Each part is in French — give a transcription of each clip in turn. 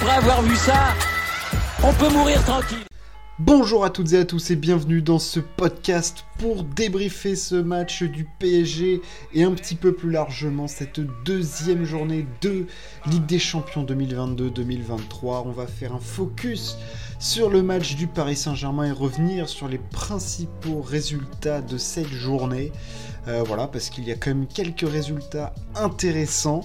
après avoir vu ça, on peut mourir tranquille. Bonjour à toutes et à tous et bienvenue dans ce podcast pour débriefer ce match du PSG et un petit peu plus largement cette deuxième journée de Ligue des Champions 2022-2023. On va faire un focus sur le match du Paris Saint-Germain et revenir sur les principaux résultats de cette journée. Euh, voilà, parce qu'il y a quand même quelques résultats intéressants.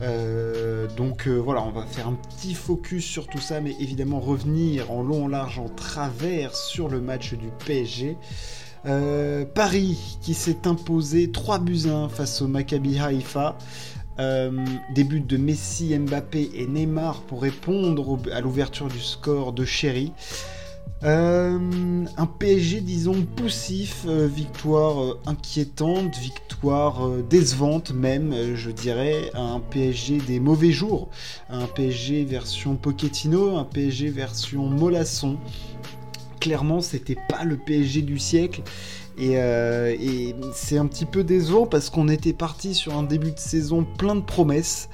Euh, donc euh, voilà, on va faire un petit focus sur tout ça, mais évidemment revenir en long, en large, en travers sur le match du PSG. Paris qui s'est imposé 3 buts 1 face au Maccabi Haïfa. des buts de Messi, Mbappé et Neymar pour répondre à l'ouverture du score de Chéri. Euh, un PSG, disons, poussif, euh, victoire euh, inquiétante, victoire décevante même, je dirais, un PSG des mauvais jours, un PSG version Pochettino, un PSG version Molasson. Clairement, c'était pas le PSG du siècle. Euh, et, c'est un petit peu décevant parce qu'on était parti sur un début de saison plein de promesses.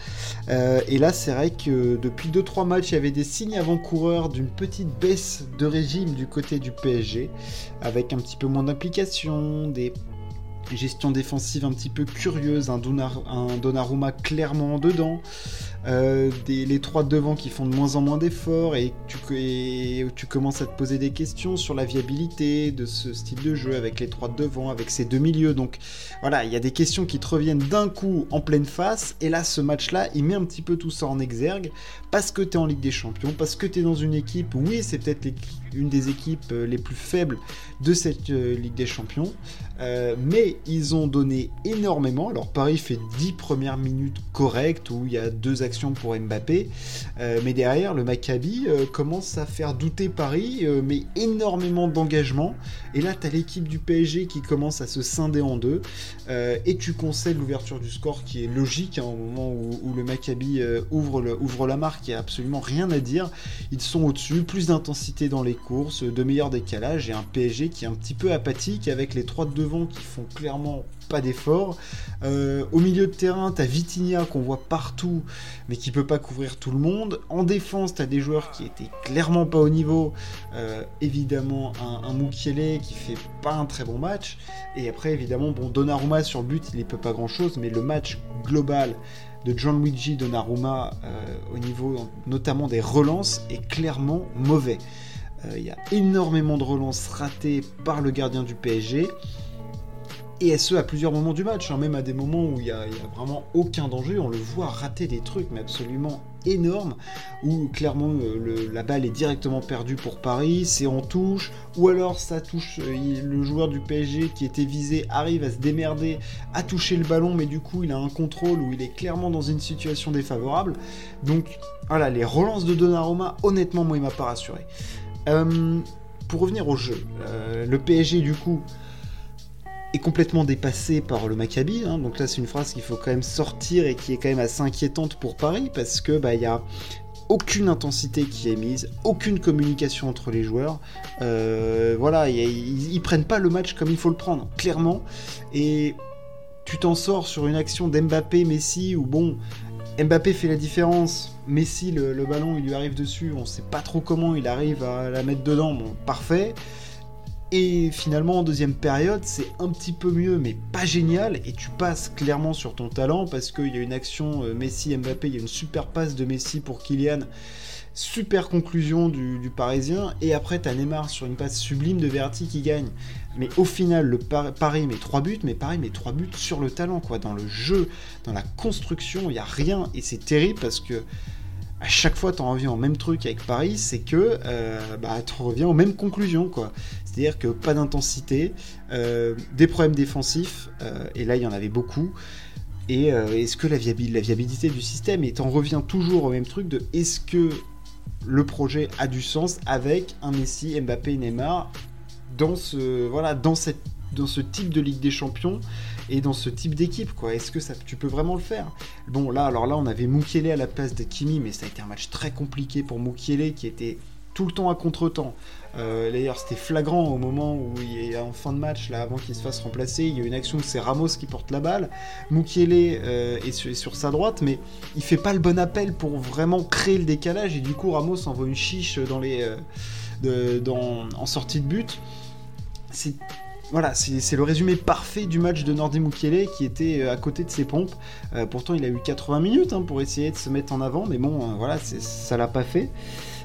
Euh, et là, c'est vrai que depuis 2-3 matchs, il y avait des signes avant-coureurs d'une petite baisse de régime du côté du PSG, avec un petit peu moins d'implication, des gestions défensives un petit peu curieuses, un, Donnarumma clairement dedans. Euh, les trois devant qui font de moins en moins d'efforts et tu, tu commences à te poser des questions sur la viabilité de ce style de jeu avec les trois devant, avec ces deux milieux. Donc voilà, il y a des questions qui te reviennent d'un coup en pleine face. Et là, ce match-là, il met un petit peu tout ça en exergue parce que tu es en Ligue des Champions, parce que tu es dans une équipe, oui, c'est peut-être une des équipes euh, les plus faibles de cette euh, Ligue des Champions, mais ils ont donné énormément. Alors Paris fait 10 premières minutes correctes où il y a deux pour Mbappé. Euh, mais derrière, le Maccabi euh, commence à faire douter Paris, euh, mais énormément d'engagement. Et là, tu as l'équipe du PSG qui commence à se scinder en deux. et tu concèdes l'ouverture du score qui est logique hein, au moment où, le Maccabi ouvre, la marque. Il n'y a absolument rien à dire. Ils sont au-dessus, plus d'intensité dans les courses, de meilleurs décalages et un PSG qui est un petit peu apathique avec les trois de devant qui font clairement pas d'effort. Euh, au milieu de terrain, t'as Vitinha qu'on voit partout, mais qui peut pas couvrir tout le monde. En défense, t'as des joueurs qui étaient clairement pas au niveau. Euh, évidemment, un, un Mukiele qui fait pas un très bon match. Et après, évidemment, bon, Donnarumma sur le but, il ne peut pas grand chose, mais le match global de Gianluigi Donnarumma euh, au niveau notamment des relances est clairement mauvais. Il y a énormément de relances ratées par le gardien du PSG et ce à plusieurs moments du match, hein, même à des moments où il n'y a, vraiment aucun danger, on le voit rater des trucs, mais absolument énormes, où clairement euh, la balle est directement perdue pour Paris, c'est en touche, ou alors ça touche, euh, le joueur du PSG qui était visé arrive à se démerder, à toucher le ballon, mais du coup il a un contrôle où il est clairement dans une situation défavorable. Donc voilà, les relances de Donnarumma, honnêtement, moi il m'a pas rassuré. Euh, pour revenir au jeu, le PSG du coup est complètement dépassé par le Maccabi. Hein. Donc là, c'est une phrase qu'il faut quand même sortir et qui est quand même assez inquiétante pour Paris parce que bah il y a aucune intensité qui est mise, aucune communication entre les joueurs. Euh, voilà, ils, prennent pas le match comme il faut le prendre, clairement. Et tu t'en sors sur une action d'Mbappé, Messi, où bon, Mbappé fait la différence. Messi, le, le, ballon, il lui arrive dessus. On sait pas trop comment il arrive à la mettre dedans. Bon, parfait. Et finalement, en deuxième période, c'est un petit peu mieux, mais pas génial. Et tu passes clairement sur ton talent parce qu'il y a une action euh, Messi-Mbappé, il y a une super passe de Messi pour Kylian. Super conclusion du, Parisien. Et après, t'as Neymar sur une passe sublime de Verratti qui gagne. Mais au final, le Paris met 3 buts, mais Paris met 3 buts sur le talent, quoi. Dans le jeu, dans la construction, il n'y a rien. Et c'est terrible parce que à chaque fois tu en reviens au même truc avec Paris, c'est que euh, bah, tu reviens aux mêmes conclusions. quoi. C'est-à-dire que pas d'intensité, euh, des problèmes défensifs, euh, et là il y en avait beaucoup. Et est-ce que la, viabilité du système, et t'en reviens toujours au même truc de est-ce que le projet a du sens avec un Messi, Mbappé, Neymar dans ce, voilà, dans cette dans ce type de Ligue des Champions et dans ce type d'équipe, quoi? Est-ce que tu peux vraiment le faire? Bon, là, alors là, on avait Mukiele à la place de Kimi, mais ça a été un match très compliqué pour Mukiele qui était tout le temps à contre-temps. Euh, d'ailleurs, c'était flagrant au moment où il est en fin de match, là, avant qu'il se fasse remplacer. Il y a une action où c'est Ramos qui porte la balle. Mukiele euh, est, sur, sa droite, mais il fait pas le bon appel pour vraiment créer le décalage. Et du coup, Ramos envoie une chiche dans les, euh, en sortie de but. C'est voilà, c'est le résumé parfait du match de Nordi Mukiele qui était à côté de ses pompes. pourtant, il a eu 80 minutes hein, pour essayer de se mettre en avant, mais bon, voilà, ça l'a pas fait.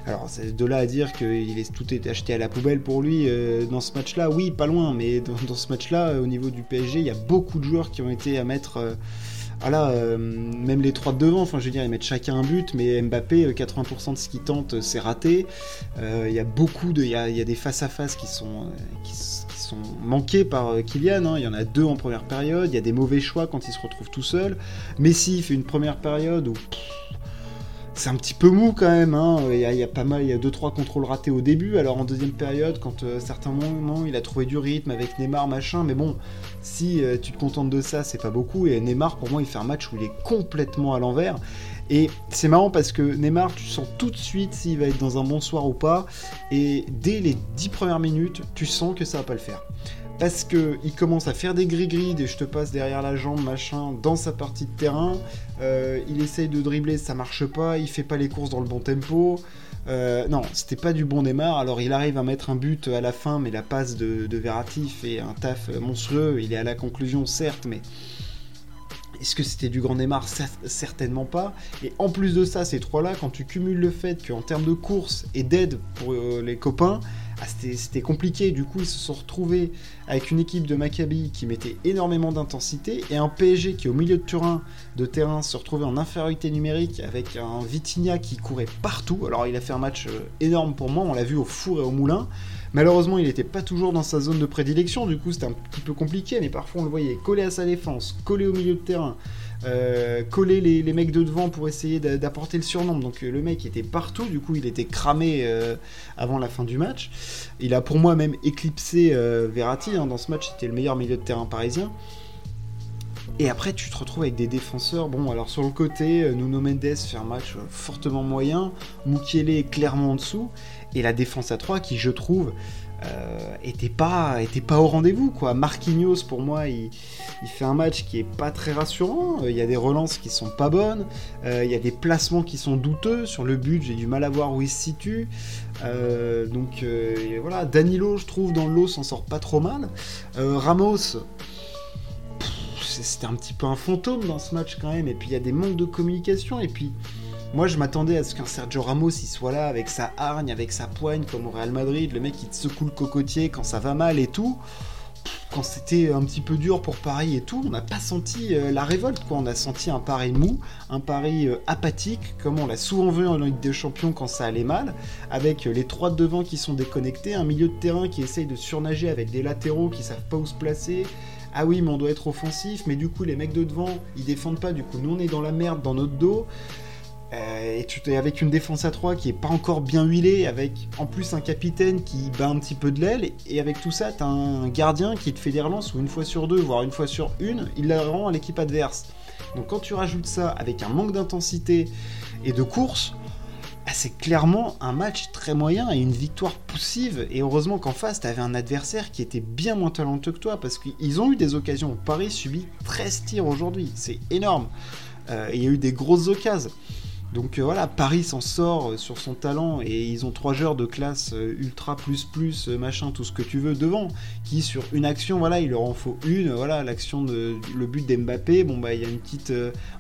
Alors, c'est de là à dire que tout est acheté à la poubelle pour lui euh, dans ce match-là, oui, pas loin, mais dans, ce match-là, euh, au niveau du PSG, il y a beaucoup de joueurs qui ont été à mettre. Euh, voilà, même les trois de devant, enfin je veux dire, ils mettent chacun un but, mais Mbappé, 80% de ce qu'il tente, c'est raté. Il y a beaucoup de. Il y a, des face-à-face qui sont. Qui, sont manqués par Kylian, hein. il y en a deux en première période, il y a des mauvais choix quand il se retrouve tout seul. Messi fait une première période où c'est un petit peu mou quand même. Hein. Il, y a, pas mal, il y a deux trois contrôles ratés au début. Alors en deuxième période, quand euh, certains moments il a trouvé du rythme avec Neymar machin, mais bon, si euh, tu te contentes de ça, c'est pas beaucoup. Et Neymar, pour moi, il fait un match où il est complètement à l'envers. Et c'est marrant parce que Neymar, tu sens tout de suite s'il va être dans un bon soir ou pas. Et dès les dix premières minutes, tu sens que ça va pas le faire parce que il commence à faire des gris-gris, des je te passe derrière la jambe, machin, dans sa partie de terrain. Euh, il essaye de dribbler, ça marche pas. Il fait pas les courses dans le bon tempo. Euh, non, c'était pas du bon démarre. Alors il arrive à mettre un but à la fin, mais la passe de, de Verratti fait un taf monstrueux. Il est à la conclusion, certes, mais est-ce que c'était du grand démarre? Certainement pas. Et en plus de ça, ces trois-là, quand tu cumules le fait qu'en termes de course et d'aide pour euh, les copains, ah, c'était compliqué. Du coup, ils se sont retrouvés avec une équipe de Maccabi qui mettait énormément d'intensité et un PSG qui, au milieu de terrain, se retrouvait en infériorité numérique avec un Vitinha qui courait partout. Alors, il a fait un match euh, énorme pour moi. On l'a vu au four et au moulin. Malheureusement, il n'était pas toujours dans sa zone de prédilection. Du coup, c'était un petit peu compliqué. Mais parfois, on le voyait coller à sa défense, coller au milieu de terrain. Euh, coller les, mecs de devant pour essayer d'apporter le surnombre. Donc euh, le mec était partout, du coup il était cramé euh, avant la fin du match. Il a pour moi même éclipsé Verratti hein. dans ce match, c'était le meilleur milieu de terrain parisien. Et après, tu te retrouves avec des défenseurs. Bon, alors sur le côté, Nuno Mendes fait un match fortement moyen. Mukiele est clairement en dessous. Et la défense à 3 qui, je trouve, était pas était pas au rendez-vous quoi. Marquinhos pour moi il, fait un match qui est pas très rassurant. Il y a des relances qui sont pas bonnes. Euh, il y a des placements qui sont douteux sur le but. J'ai du mal à voir où il se situe. Euh, donc voilà, Danilo je trouve dans le lot s'en sort pas trop mal. Ramos c'était un petit peu un fantôme dans ce match quand même. Et puis il y a des manques de communication et puis moi, je m'attendais à ce qu'un Sergio Ramos il soit là avec sa hargne, avec sa poigne, comme au Real Madrid, le mec qui te secoue le cocotier quand ça va mal et tout. Quand c'était un petit peu dur pour Paris et tout, on n'a pas senti euh, la révolte. On a senti un Paris mou, un Paris euh, apathique, comme on l'a souvent vu en Ligue des Champions quand ça allait mal, avec euh, les trois de devant qui sont déconnectés, un milieu de terrain qui essaye de surnager avec des latéraux qui savent pas où se placer, ah oui, mais on doit être offensif, mais du coup, les mecs de devant, ils défendent pas, du coup, nous, on est dans la merde dans notre dos. Euh, et tu es avec une défense à 3 qui est pas encore bien huilée, avec en plus un capitaine qui bat un petit peu de l'aile, et avec tout ça, tu as un gardien qui te fait des relances ou une fois sur deux, voire une fois sur une, il la rend à l'équipe adverse. Donc quand tu rajoutes ça avec un manque d'intensité et de course, bah, c'est clairement un match très moyen et une victoire poussive. Et heureusement qu'en face, tu avais un adversaire qui était bien moins talentueux que toi, parce qu'ils ont eu des occasions. Paris subit 13 tirs aujourd'hui, c'est énorme. Euh, il y a eu des grosses occasions. Donc euh, voilà, Paris s'en sort euh, sur son talent et ils ont trois joueurs de classe euh, ultra plus plus machin tout ce que tu veux devant qui sur une action voilà il leur en faut une voilà l'action de le but d'Mbappé bon bah il y a une petite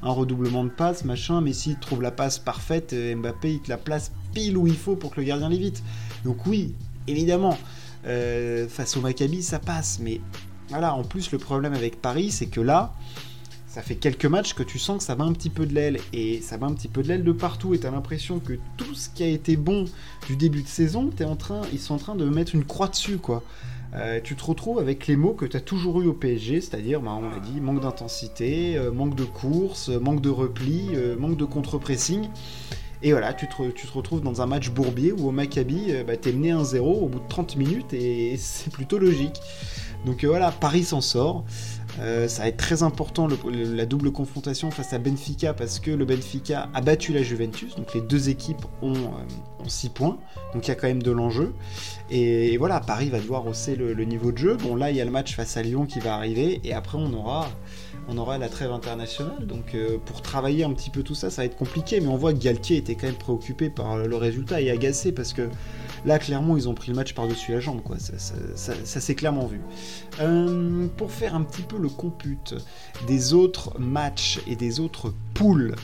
un redoublement de passe machin mais s'il trouve la passe parfaite Mbappé il te la place pile où il faut pour que le gardien l'évite. Donc oui évidemment face au Maccabi ça passe mais voilà en plus le problème avec Paris c'est que là ça fait quelques matchs que tu sens que ça va un petit peu de l'aile et ça va un petit peu de l'aile de partout et tu as l'impression que tout ce qui a été bon du début de saison, en train, ils sont en train de mettre une croix dessus quoi. Euh, tu te retrouves avec les mots que tu as toujours eu au PSG, c'est-à-dire, bah, on l'a dit, manque d'intensité, euh, manque de course, manque de repli, euh, manque de contre-pressing. Et voilà, tu te, tu te, retrouves dans un match bourbier où au Maccabi, bah, t'es mené 1-0 au bout de 30 minutes et c'est plutôt logique. Donc voilà, Paris s'en sort. Euh, ça va être très important la double confrontation face à Benfica parce que le Benfica a battu la Juventus, donc les deux équipes ont, 6 points, donc il y a quand même de l'enjeu. Et, voilà, Paris va devoir hausser le, niveau de jeu. Bon là il y a le match face à Lyon qui va arriver et après on aura on aura la trêve internationale. Donc euh, pour travailler un petit peu tout ça, ça va être compliqué. Mais on voit que Galtier était quand même préoccupé par le résultat et agacé parce que là, clairement, ils ont pris le match par-dessus la jambe. Quoi. Ça, s'est clairement vu. Euh, pour faire un petit peu le compute des autres matchs et des autres poules.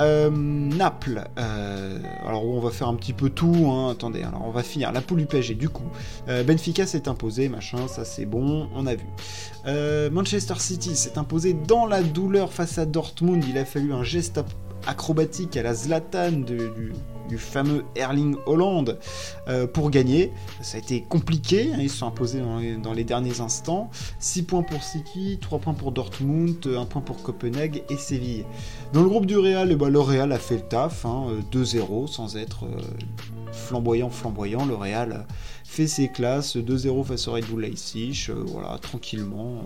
Euh, Naples, euh, alors on va faire un petit peu tout, hein, attendez, alors on va finir la poule du PSG du coup. Benfica s'est imposé, machin, ça c'est bon, on a vu. Manchester City s'est imposé dans la douleur face à Dortmund, il a fallu un geste acrobatique à la Zlatan du, fameux Erling Holland euh, pour gagner. Ça a été compliqué, hein, ils se sont imposés dans les, derniers instants. 6 points pour City, 3 points pour Dortmund, 1 point pour Copenhague et Séville. Dans le groupe du Real, ben, le Real a fait le taf, 2-0 hein, sans être euh, flamboyant, flamboyant. Le Real fait ses classes, 2-0 face au Red Bull Leipzig, euh, voilà, tranquillement.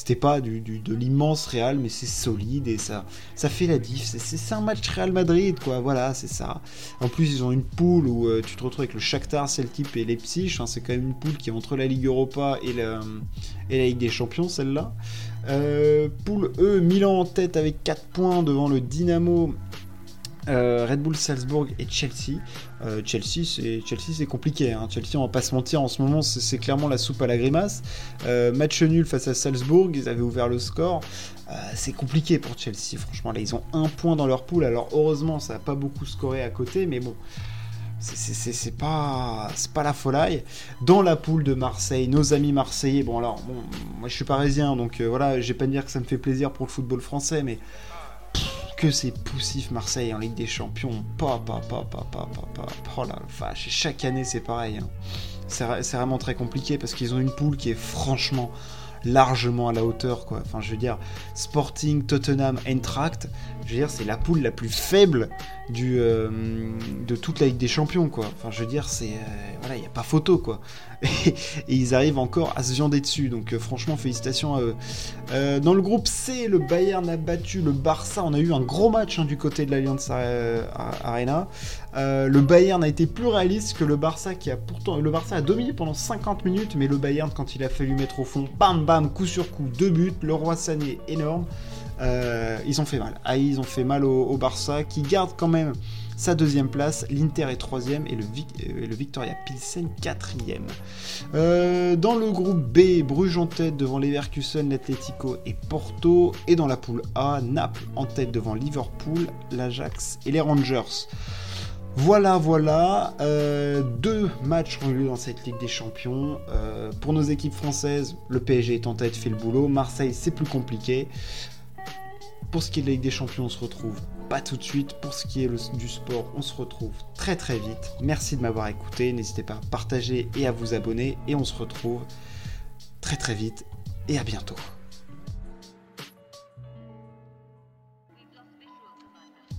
C'était pas du, de l'immense Real, mais c'est solide et ça, ça fait la diff. C'est un match Real Madrid, quoi. Voilà, c'est ça. En plus, ils ont une poule où euh, tu te retrouves avec le Shakhtar, Celtic et Leipzig. Enfin, c'est quand même une poule qui est entre la Ligue Europa et la, et la Ligue des Champions, celle-là. Euh, poule E, Milan en tête avec 4 points devant le Dynamo euh, Red Bull Salzbourg et Chelsea. Euh, Chelsea, c'est compliqué. Hein. Chelsea, on va pas se mentir, en ce moment, c'est clairement la soupe à la grimace. Euh, match nul face à Salzbourg, ils avaient ouvert le score. c'est compliqué pour Chelsea, franchement. Là, ils ont un point dans leur poule. Alors, heureusement, ça n'a pas beaucoup scoré à côté, mais bon. C'est pas, pas la folie. Dans la poule de Marseille, nos amis marseillais, bon alors, bon, moi je suis parisien, donc voilà, je vais pas dire que ça me fait plaisir pour le football français, mais que c'est poussif Marseille en Ligue des Champions. Pa, pa, pa, pa, pa, pa, Oh la vache, chaque année c'est pareil. Hein. C'est vraiment très compliqué parce qu'ils ont une poule qui est franchement largement à la hauteur. Enfin je veux dire Sporting, Tottenham, Eintracht, je veux dire c'est la poule la plus faible euh, de toute la Ligue des Champions quoi. Je veux dire euh, il n'y a pas photo quoi. Et, ils arrivent encore à se viander dessus donc euh, franchement félicitations à eux. dans le groupe C le Bayern a battu le Barça. On a eu un gros match hein, du côté de l'Alliance Arena. Le Bayern a été plus réaliste que le Barça qui a pourtant le Barça a dominé pendant 50 minutes mais le Bayern quand il a fallu mettre au fond bam bam coup sur coup deux buts. Le Roi Sané énorme. Euh, ils ont fait mal. Ah, ils ont fait mal au, Barça qui garde quand même sa deuxième place. L'Inter est troisième et le, euh, Victoria Pilsen quatrième. Euh, dans le groupe B, Bruges en tête devant Leverkusen, l'Atletico et Porto. Et dans la poule A, Naples en tête devant Liverpool, l'Ajax et les Rangers. Voilà, voilà, deux matchs ont eu lieu dans cette Ligue des Champions. pour nos équipes françaises, le PSG est en tête, fait le boulot. Marseille, c'est plus compliqué. Pour ce qui est de la Ligue des Champions, on se retrouve pas tout de suite. Pour ce qui est du sport, on se retrouve très très vite. Merci de m'avoir écouté. N'hésitez pas à partager et à vous abonner. Et on se retrouve très très vite et à bientôt.